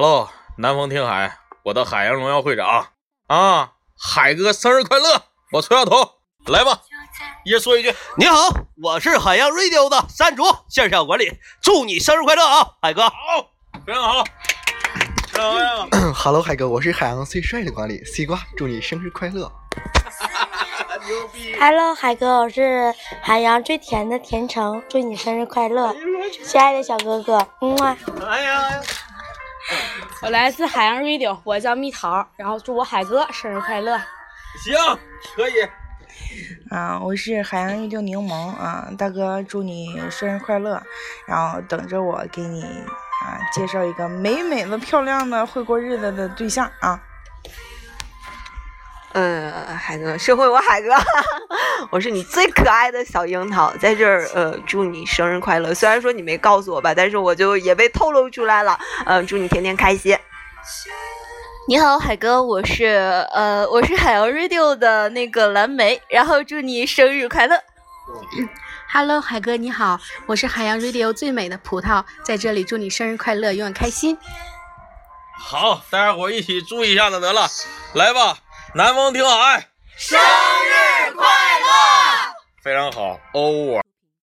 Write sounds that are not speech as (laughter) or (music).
Hello，南风听海，我的海洋荣耀会长啊，海哥生日快乐！我崔小头，来吧，一人说一句。你好，我是海洋 Radio 的山竹线上管理，祝你生日快乐啊，海哥！好，非常好，非常亮。Hello，海哥，我是海洋最帅的管理西瓜，祝你生日快乐！牛 (laughs) 逼！Hello，海哥，我是海洋最甜的甜橙，祝你生日快乐，亲爱的小哥哥，嗯啊。哎呀，(laughs) 我来自海洋 radio，我叫蜜桃，然后祝我海哥生日快乐。行，可以。啊，我是海洋瑞迪柠檬啊，大哥，祝你生日快乐！然后等着我给你啊介绍一个美美的、漂亮的会过日子的对象啊。呃，海哥，社会我海哥，(laughs) 我是你最可爱的小樱桃，在这儿呃，祝你生日快乐。虽然说你没告诉我吧，但是我就也被透露出来了。呃，祝你天天开心。你好，海哥，我是呃，我是海洋 radio 的那个蓝莓，然后祝你生日快乐。(coughs) Hello，海哥你好，我是海洋 radio 最美的葡萄，在这里祝你生日快乐，永远开心。好，大家伙一起注意一下子得了，来吧，南风听海，生日快乐！非常好，over。